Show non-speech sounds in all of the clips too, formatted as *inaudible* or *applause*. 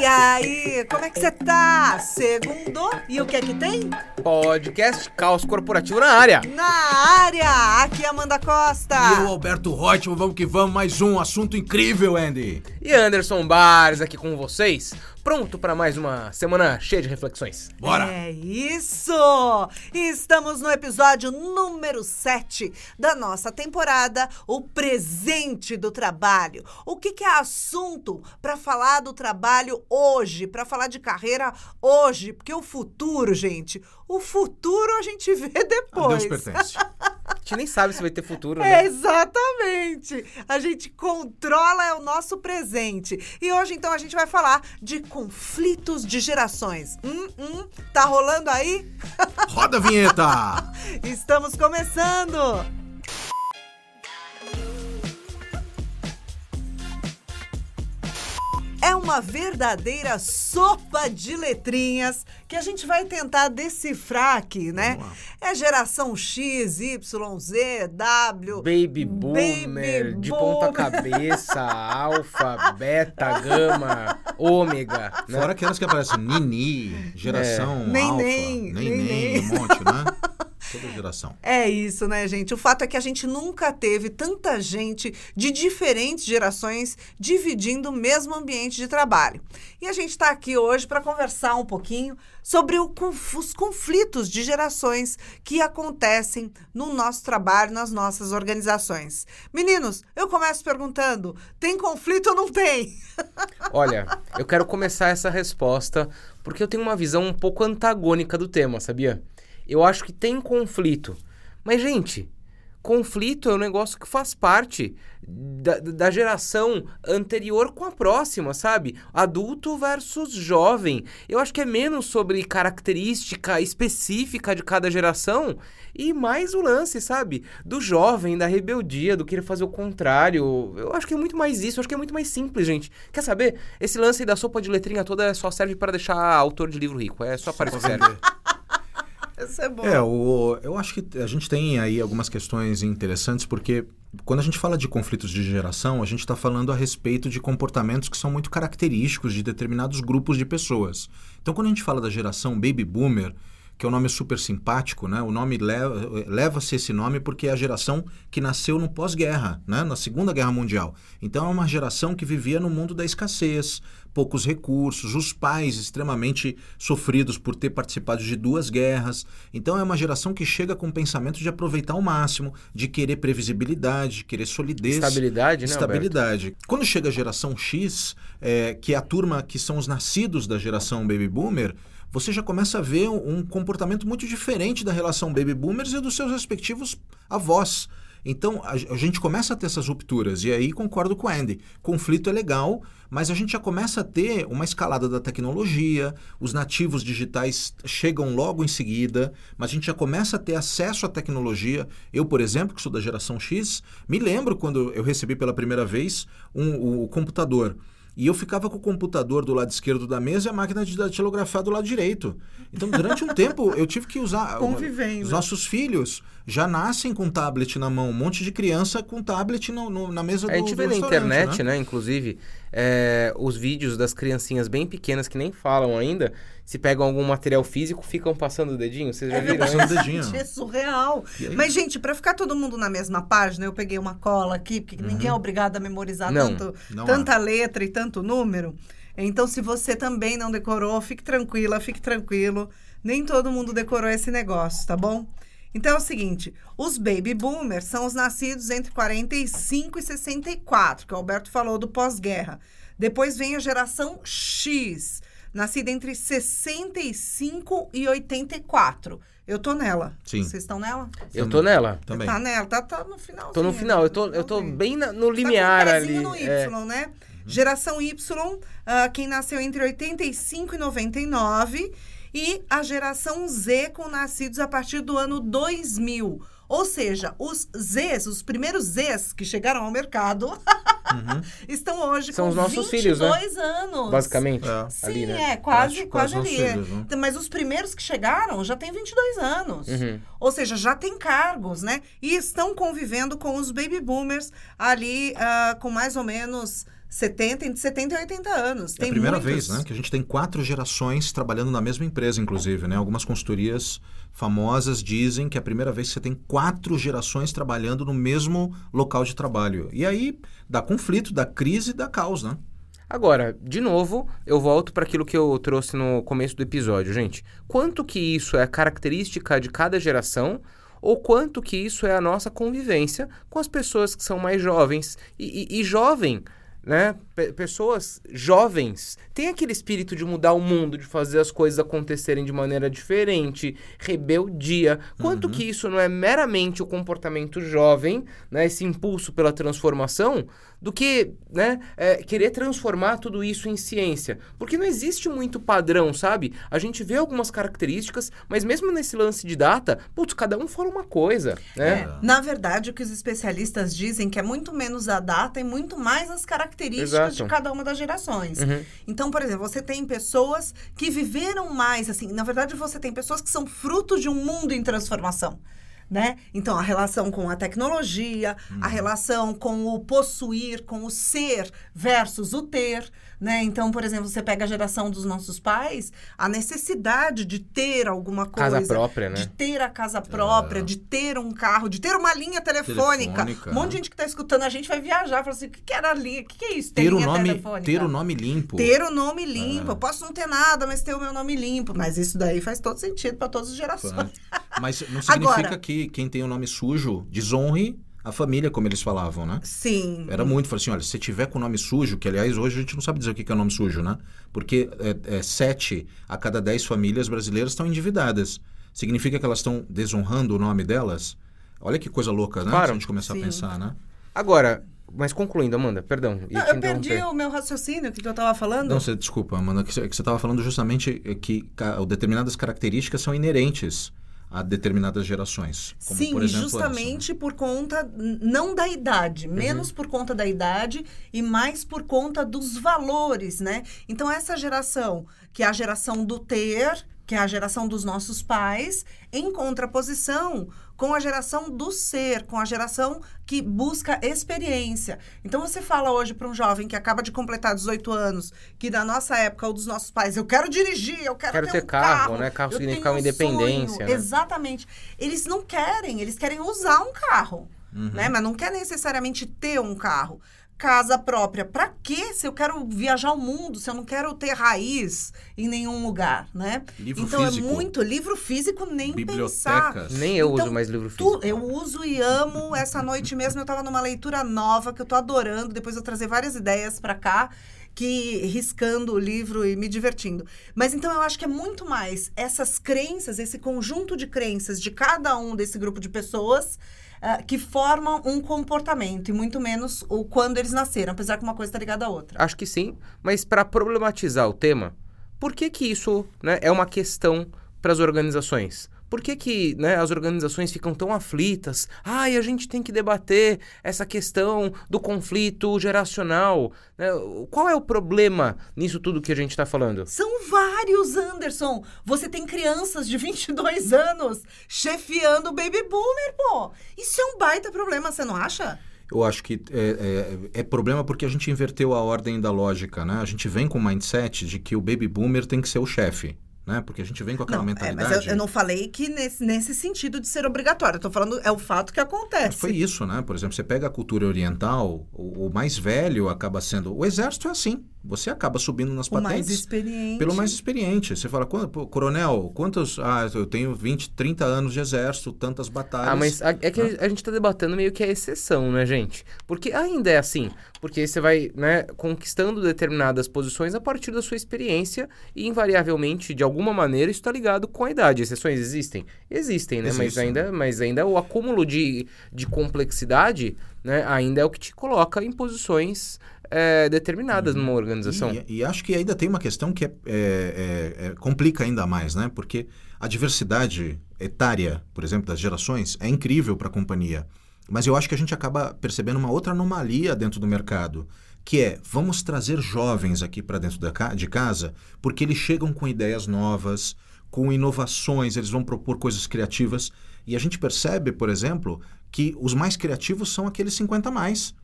E aí, como é que você tá? Segundo, e o que é que tem? Podcast Caos Corporativo na área. Na área, aqui é Amanda Costa. E eu, Alberto Reutemann, vamos que vamos, mais um assunto incrível, Andy. E Anderson Bares aqui com vocês, pronto para mais uma semana cheia de reflexões. Bora! É isso! Estamos no episódio número 7 da nossa temporada, o presente do trabalho. O que, que é assunto para falar do trabalho hoje, para falar de carreira hoje? Porque o futuro, gente, o futuro a gente vê A depois. Deus pertence. *laughs* A gente nem sabe se vai ter futuro, É, né? exatamente. A gente controla é o nosso presente. E hoje, então, a gente vai falar de conflitos de gerações. Hum, hum, tá rolando aí? Roda a vinheta! *laughs* Estamos começando! É uma verdadeira sopa de letrinhas que a gente vai tentar decifrar aqui, né? É geração X, Y, Z, W. Baby Boomer, de ponta cabeça, alfa, beta, gama, ômega, né? Fora aquelas que aparecem Nini, geração É. Alfa, nem, nem, nem, nem, um monte, né? Toda geração. É isso, né, gente? O fato é que a gente nunca teve tanta gente de diferentes gerações dividindo o mesmo ambiente de trabalho. E a gente está aqui hoje para conversar um pouquinho sobre o os conflitos de gerações que acontecem no nosso trabalho, nas nossas organizações. Meninos, eu começo perguntando: tem conflito ou não tem? *laughs* Olha, eu quero começar essa resposta porque eu tenho uma visão um pouco antagônica do tema, sabia? Eu acho que tem conflito. Mas, gente, conflito é um negócio que faz parte da, da geração anterior com a próxima, sabe? Adulto versus jovem. Eu acho que é menos sobre característica específica de cada geração e mais o lance, sabe? Do jovem, da rebeldia, do querer fazer o contrário. Eu acho que é muito mais isso, eu acho que é muito mais simples, gente. Quer saber? Esse lance aí da sopa de letrinha toda só serve para deixar autor de livro rico. É só para isso que serve. *laughs* Isso é bom. É, o, eu acho que a gente tem aí algumas questões interessantes, porque quando a gente fala de conflitos de geração, a gente está falando a respeito de comportamentos que são muito característicos de determinados grupos de pessoas. Então, quando a gente fala da geração Baby Boomer, que é um nome super simpático, né? O nome leva- leva-se esse nome porque é a geração que nasceu no pós-guerra, né? Na Segunda Guerra Mundial. Então é uma geração que vivia no mundo da escassez, poucos recursos, os pais extremamente sofridos por ter participado de duas guerras. Então é uma geração que chega com o pensamento de aproveitar ao máximo, de querer previsibilidade, de querer solidez. Estabilidade, né, Alberto? Estabilidade. Quando chega a geração X, é, que é a turma que são os nascidos da geração Baby Boomer, você já começa a ver um um comportamento muito diferente da relação Baby Boomers e dos seus respectivos avós. Então, a, a gente começa a ter essas rupturas, e aí concordo com o Andy. Conflito é legal, mas a gente já começa a ter uma escalada da tecnologia, os nativos digitais chegam logo em seguida, mas a gente já começa a ter acesso à tecnologia. Eu, por exemplo, que sou da geração X, me lembro quando eu recebi pela primeira vez um, o, o computador. E eu ficava com o computador do lado esquerdo da mesa e a máquina de datilografar do lado direito. Então, durante um tempo, eu tive que usar. *laughs* Convivendo. Os nossos filhos já nascem com tablet na mão. Um monte de criança com tablet no- no- na mesa do A gente vê na internet, né, inclusive, é, os vídeos das criancinhas bem pequenas que nem falam ainda, se pegam algum material físico, ficam passando o dedinho. Vocês já É viram passando isso? o dedinho. Gente, é surreal. Mas, gente, pra ficar todo mundo na mesma página, eu peguei uma cola aqui, porque ninguém é obrigado a memorizar Não, tanto, não tanta letra e tanto número. Então, se você também não decorou, fique tranquila, fique tranquilo. Nem todo mundo decorou esse negócio, tá bom? Então é o seguinte: os baby boomers são os nascidos entre 45 e 64, que o Alberto falou do pós-guerra. Depois vem a geração X, nascida entre 65 e 84. Eu tô nela. Sim. Vocês estão nela? Eu tô nela. Também. Tá nela, tá, tá no final. Tô no final, eu tô, eu tô bem na- no tá limiar com o ali. no Y, é. né? Geração Y, ah, quem nasceu entre 85 e 99. E a geração Z, com nascidos a partir do ano 2000. Ou seja, os Zs, os primeiros Zs que chegaram ao mercado, *laughs* estão hoje São com os nossos 22 filhos, né? anos. Basicamente. É. Sim, ali, né? é, quase, Quase- ali. filhos, né? Mas os primeiros que chegaram já têm 22 anos. Uhum. Ou seja, já tem cargos, né? E estão convivendo com os baby boomers ali ah, com mais ou menos 70, entre 70 e 80 anos. É Tem a primeira muitos. vez, né? Que a gente tem quatro gerações trabalhando na mesma empresa, inclusive, né? Algumas consultorias famosas dizem que é a primeira vez que você tem quatro gerações trabalhando no mesmo local de trabalho. E aí dá conflito, dá crise, dá caos, né? Agora, de novo, eu volto para aquilo que eu trouxe no começo do episódio, gente. Quanto que isso é característica de cada geração ou quanto que isso é a nossa convivência com as pessoas que são mais jovens e, e- e jovem, né? Pe- pessoas jovens têm aquele espírito de mudar o mundo, de fazer as coisas acontecerem de maneira diferente, rebeldia. Quanto que isso não é meramente o comportamento jovem, né? Esse impulso pela transformação, do que né, é, querer transformar tudo isso em ciência. Porque não existe muito padrão, sabe? A gente vê algumas características, mas mesmo nesse lance de data, putz, cada um fala uma coisa, né? É, na verdade, o que os especialistas dizem que é muito menos a data e muito mais as características Exato. de cada uma das gerações. Uhum. Então, por exemplo, você tem pessoas que viveram mais, assim, na verdade, você tem pessoas que são fruto de um mundo em transformação. Né? Então, a relação com a tecnologia, a relação com o possuir, com o ser versus o ter, né? Então, por exemplo, você pega a geração dos nossos pais, a necessidade de ter alguma coisa, Casa própria, né? de ter a casa própria, de ter um carro, de ter uma linha telefônica. Telefônica, um monte de gente que está escutando a gente vai viajar, fala assim, o que, que era a linha? O que, que é isso? Ter o linha nome, telefônica? ter o nome limpo. Ter o nome limpo. Eu posso não ter nada, mas ter o meu nome limpo. Mas isso daí faz todo sentido para todas as gerações. Mas não significa Agora- que quem tem o nome sujo desonre a família, como eles falavam, né? Sim. Era muito, falei assim, olha, se você tiver com o nome sujo, que aliás hoje a gente não sabe dizer o que que é nome sujo, né? Porque é, é, sete a cada dez famílias brasileiras estão endividadas. Significa que elas estão desonrando o nome delas? Olha que coisa louca, né? Claro. Se a gente começar Sim. a pensar, né? Agora, mas concluindo, Amanda, perdão. Não, eu perdi o meu raciocínio, o que, que eu estava falando. Não, você, desculpa, Amanda, que você estava falando justamente é, que ca- determinadas características são inerentes a determinadas gerações. Como, Sim, por exemplo, essa, né? justamente por conta, não da idade, Uhum. menos por conta da idade e mais por conta dos valores, né? Então, essa geração, que é a geração do ter, que é a geração dos nossos pais, em contraposição com a geração do ser, com a geração que busca experiência. Então, você fala hoje para um jovem que acaba de completar 18 anos, que da nossa época ou dos nossos pais, eu quero dirigir, eu quero, Quero ter, ter um carro, carro, né? Carro significa uma um independência, né? Exatamente. Eles não querem, eles querem usar um carro, Uhum. né? Mas não quer necessariamente ter um carro. Casa própria, pra quê? Se eu quero viajar o mundo, se eu não quero ter raiz em nenhum lugar, né? Livro então físico. é muito livro físico nem pensar. Bibliotecas. Nem eu Então, uso mais livro Tu- físico. eu uso e amo. Essa noite mesmo eu tava numa leitura nova que eu tô adorando. Depois eu trazer várias ideias pra cá, que riscando o livro e me divertindo. Mas então eu acho que é muito mais essas crenças, esse conjunto de crenças de cada um desse grupo de pessoas. Ah, que formam um comportamento, e muito menos o quando eles nasceram, apesar que uma coisa está ligada à outra. Acho que sim, mas para problematizar o tema, por que que isso né, é uma questão para as organizações? Por que, que né, as organizações ficam tão aflitas? Ai, a gente tem que debater essa questão do conflito geracional. né? Qual é o problema nisso tudo que a gente está falando? São vários, Anderson. Você tem crianças de *laughs* 22 anos chefiando o baby boomer, pô. Isso é um baita problema, você não acha? Eu acho que é, é- é problema porque a gente inverteu a ordem da lógica, né? A gente vem com o mindset de que o baby boomer tem que ser o chefe, né? Porque a gente vem com aquela Não, é, mentalidade. mas eu, eu não falei que nesse, nesse sentido de ser obrigatório. Eu tô falando, é o fato que acontece. Foi isso, né? Por exemplo, você pega a cultura oriental, o, o mais velho acaba sendo. O exército é assim. Você acaba subindo nas o mais patentes experiente. pelo mais experiente. Você fala, "Qu- pô, coronel, quantos. Ah, eu tenho 20, 30 anos de exército, tantas batalhas. Ah, mas a- é que a gente tá debatendo meio que a exceção, né, gente? Porque ainda é assim. Porque você vai, né, conquistando determinadas posições a partir da sua experiência e, invariavelmente, de alguma maneira, isso tá ligado com a idade. Exceções existem? Existem, né? Mas Existem. ainda, mas ainda o acúmulo de, de complexidade, né, ainda é o que te coloca em posições é, determinadas numa organização. E, e acho que ainda tem uma questão que é- é- é- é- complica ainda mais, né? Porque a diversidade etária, por exemplo, das gerações, é incrível para a companhia. Mas eu acho que a gente acaba percebendo uma outra anomalia dentro do mercado, que é vamos trazer jovens aqui para dentro da de casa, porque eles chegam com ideias novas, com inovações, eles vão propor coisas criativas. E a gente percebe, por exemplo, que os mais criativos são aqueles 50 a mais.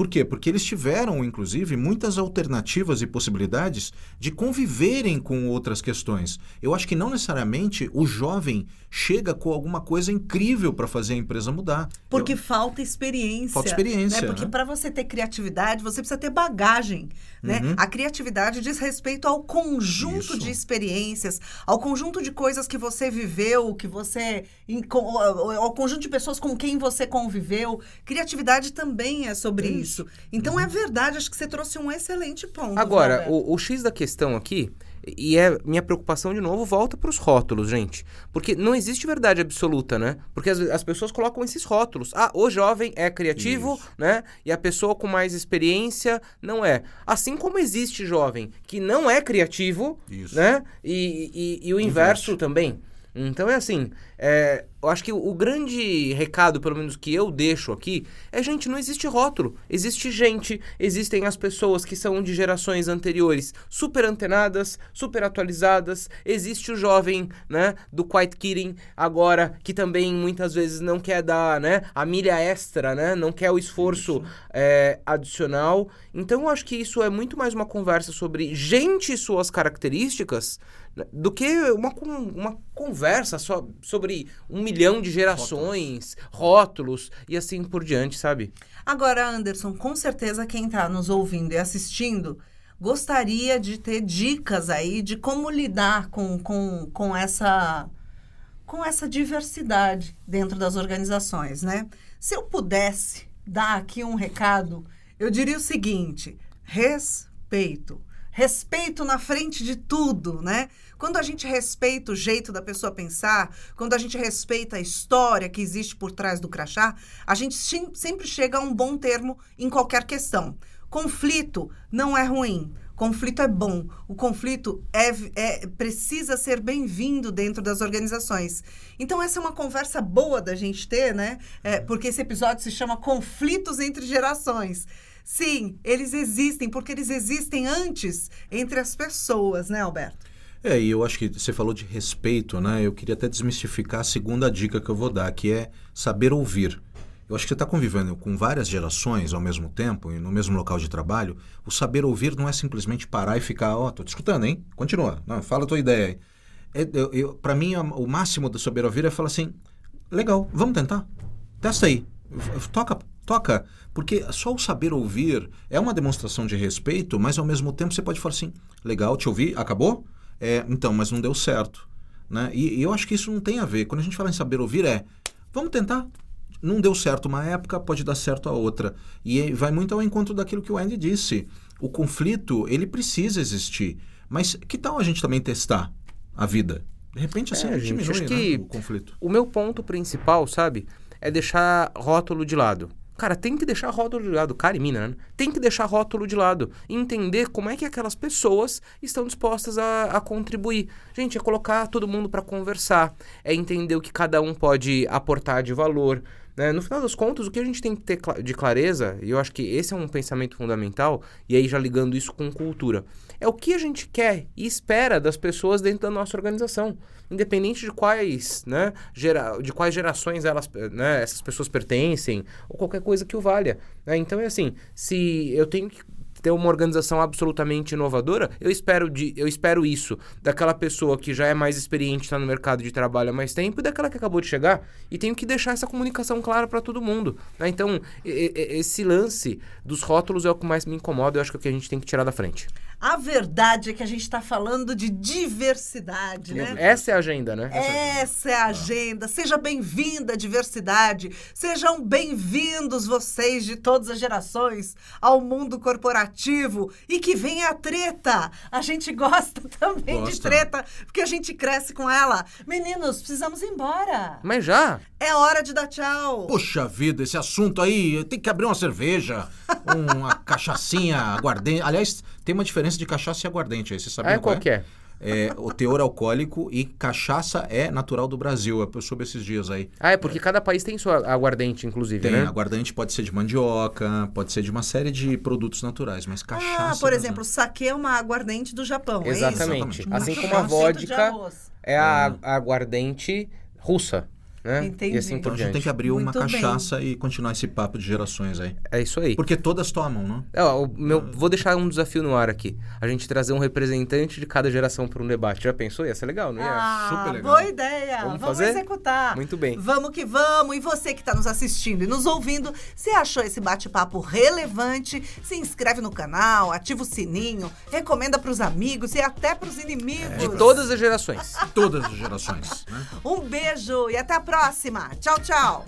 Por quê? Porque eles tiveram, inclusive, muitas alternativas e possibilidades de conviverem com outras questões. Eu acho que não necessariamente o jovem chega com alguma coisa incrível para fazer a empresa mudar. Porque Eu- falta experiência. Falta experiência, Né? Porque né? para você ter criatividade, você precisa ter bagagem. Né? Uhum. A criatividade diz respeito ao conjunto Isso. de experiências, ao conjunto de coisas que você viveu, que você. ao conjunto de pessoas com quem você conviveu. Criatividade também é sobre É isso. Então Uhum. é verdade, acho que você trouxe um excelente ponto. Agora, o, o X da questão aqui, e é minha preocupação de novo, volta para os rótulos, gente. Porque não existe verdade absoluta, né? Porque as, as pessoas colocam esses rótulos. Ah, o jovem é criativo, Isso. né? E a pessoa com mais experiência não é. Assim como existe jovem que não é criativo, Isso. né? E, e- e o inverso também. Então é assim, é, eu acho que o, grande recado, pelo menos que eu deixo aqui, é gente, não existe rótulo. Existe gente, existem as pessoas que são de gerações anteriores super antenadas, super atualizadas. Existe o jovem, né, do Quiet Kidding agora, que também muitas vezes não quer dar, né, a milha extra, né, não quer o esforço é, adicional. Então eu acho que isso é muito mais uma conversa sobre gente e suas características né, do que uma, uma conversa só sobre um milhão de gerações, rótulos. e assim por diante, sabe? Agora, Anderson, com certeza quem está nos ouvindo e assistindo gostaria de ter dicas aí de como lidar com, com, com, essa, com essa diversidade dentro das organizações, né? Se eu pudesse dar aqui um recado, eu diria o seguinte: respeito. Respeito na frente de tudo, né? Quando a gente respeita o jeito da pessoa pensar, quando a gente respeita a história que existe por trás do crachá, a gente sempre chega a um bom termo em qualquer questão. Conflito não é ruim. Conflito é bom. O conflito é, é- precisa ser bem-vindo dentro das organizações. Então, essa é uma conversa boa da gente ter, né? É, porque esse episódio se chama Conflitos entre Gerações. Sim, eles existem, porque eles existem antes entre as pessoas, né, Alberto? É, e eu acho que você falou de respeito, né? Eu queria até desmistificar a segunda dica que eu vou dar, que é saber ouvir. Eu acho que você está convivendo com várias gerações ao mesmo tempo e no mesmo local de trabalho. O saber ouvir não é simplesmente parar e ficar, ó, tô te escutando, hein? Continua. Não, fala a tua ideia. É, para mim, o máximo do saber ouvir é falar assim: legal, vamos tentar. Testa aí. Toca, toca. Porque só o saber ouvir é uma demonstração de respeito, mas ao mesmo tempo você pode falar assim: legal, te ouvi, acabou? É, então, mas não deu certo. Né? E, e eu acho que isso não tem a ver. Quando a gente fala em saber ouvir, é vamos tentar. Não deu certo uma época, pode dar certo a outra. E vai muito ao encontro daquilo que o Andy disse. O conflito, ele precisa existir. Mas que tal a gente também testar a vida? De repente, assim, É, a gente diminui acho né, que- o conflito. O meu ponto principal, sabe, é deixar rótulo de lado. Cara, tem que deixar rótulo de lado. Cara e mina, né? Tem que deixar rótulo de lado. Entender como é que aquelas pessoas estão dispostas a, a contribuir. Gente, é colocar todo mundo para conversar. É entender o que cada um pode aportar de valor. Né? No final das contas, o que a gente tem que ter de clareza, e eu acho que esse é um pensamento fundamental, e aí já ligando isso com cultura, é o que a gente quer e espera das pessoas dentro da nossa organização. Independente de quais, né, gera, de quais gerações elas, né, essas pessoas pertencem, ou qualquer coisa que o valha. né? Então é assim, se eu tenho que ter uma organização absolutamente inovadora, eu espero, de, eu espero isso daquela pessoa que já é mais experiente, está no mercado de trabalho há mais tempo, e daquela que acabou de chegar. E tenho que deixar essa comunicação clara para todo mundo. né? Então, esse lance dos rótulos é o que mais me incomoda, eu acho que é o que a gente tem que tirar da frente. A verdade é que a gente está falando de diversidade, né? Essa é a agenda, né? Essa é a agenda. Seja bem-vinda, diversidade. Sejam bem-vindos vocês de todas as gerações ao mundo corporativo e que venha a treta. A gente gosta *laughs* também de Gosta. treta porque a gente cresce com ela. Meninos, precisamos ir embora. Mas já? É hora de dar tchau. Poxa vida, esse assunto aí, tem que abrir uma cerveja, uma *laughs* cachaçinha aguardente. Aliás, tem uma diferença de cachaça e aguardente aí, você sabe Ah, qual que é? É, o teor alcoólico e cachaça é natural do Brasil. Eu soube esses dias aí. Ah, é porque cada país tem sua aguardente, inclusive, Tem, né? aguardente pode ser de mandioca, pode ser de uma série de produtos naturais, mas cachaça... Ah, por exemplo, o saque é uma aguardente do Japão, é isso? Exatamente. Exatamente. Assim como a vodka é a a aguardente russa. Né? Entendi. E assim Então por a gente tem que abrir uma Muito bem. cachaça e continuar esse papo de gerações aí. É isso aí. Porque todas tomam, não? É, ó, meu, vou deixar um desafio no ar aqui. A gente trazer um representante de cada geração para um debate. Já pensou? Ia ser legal, não ia? Ah, super legal. boa ideia. Vamos Vamos, fazer? executar. Muito bem. Vamos que vamos. E você que está nos assistindo e nos ouvindo, se achou esse bate-papo relevante, se inscreve no canal, ativa o sininho, recomenda para os amigos e até para os inimigos. De todas as gerações. Todas as gerações. Né? Um beijo e até a próxima. Tchau, tchau.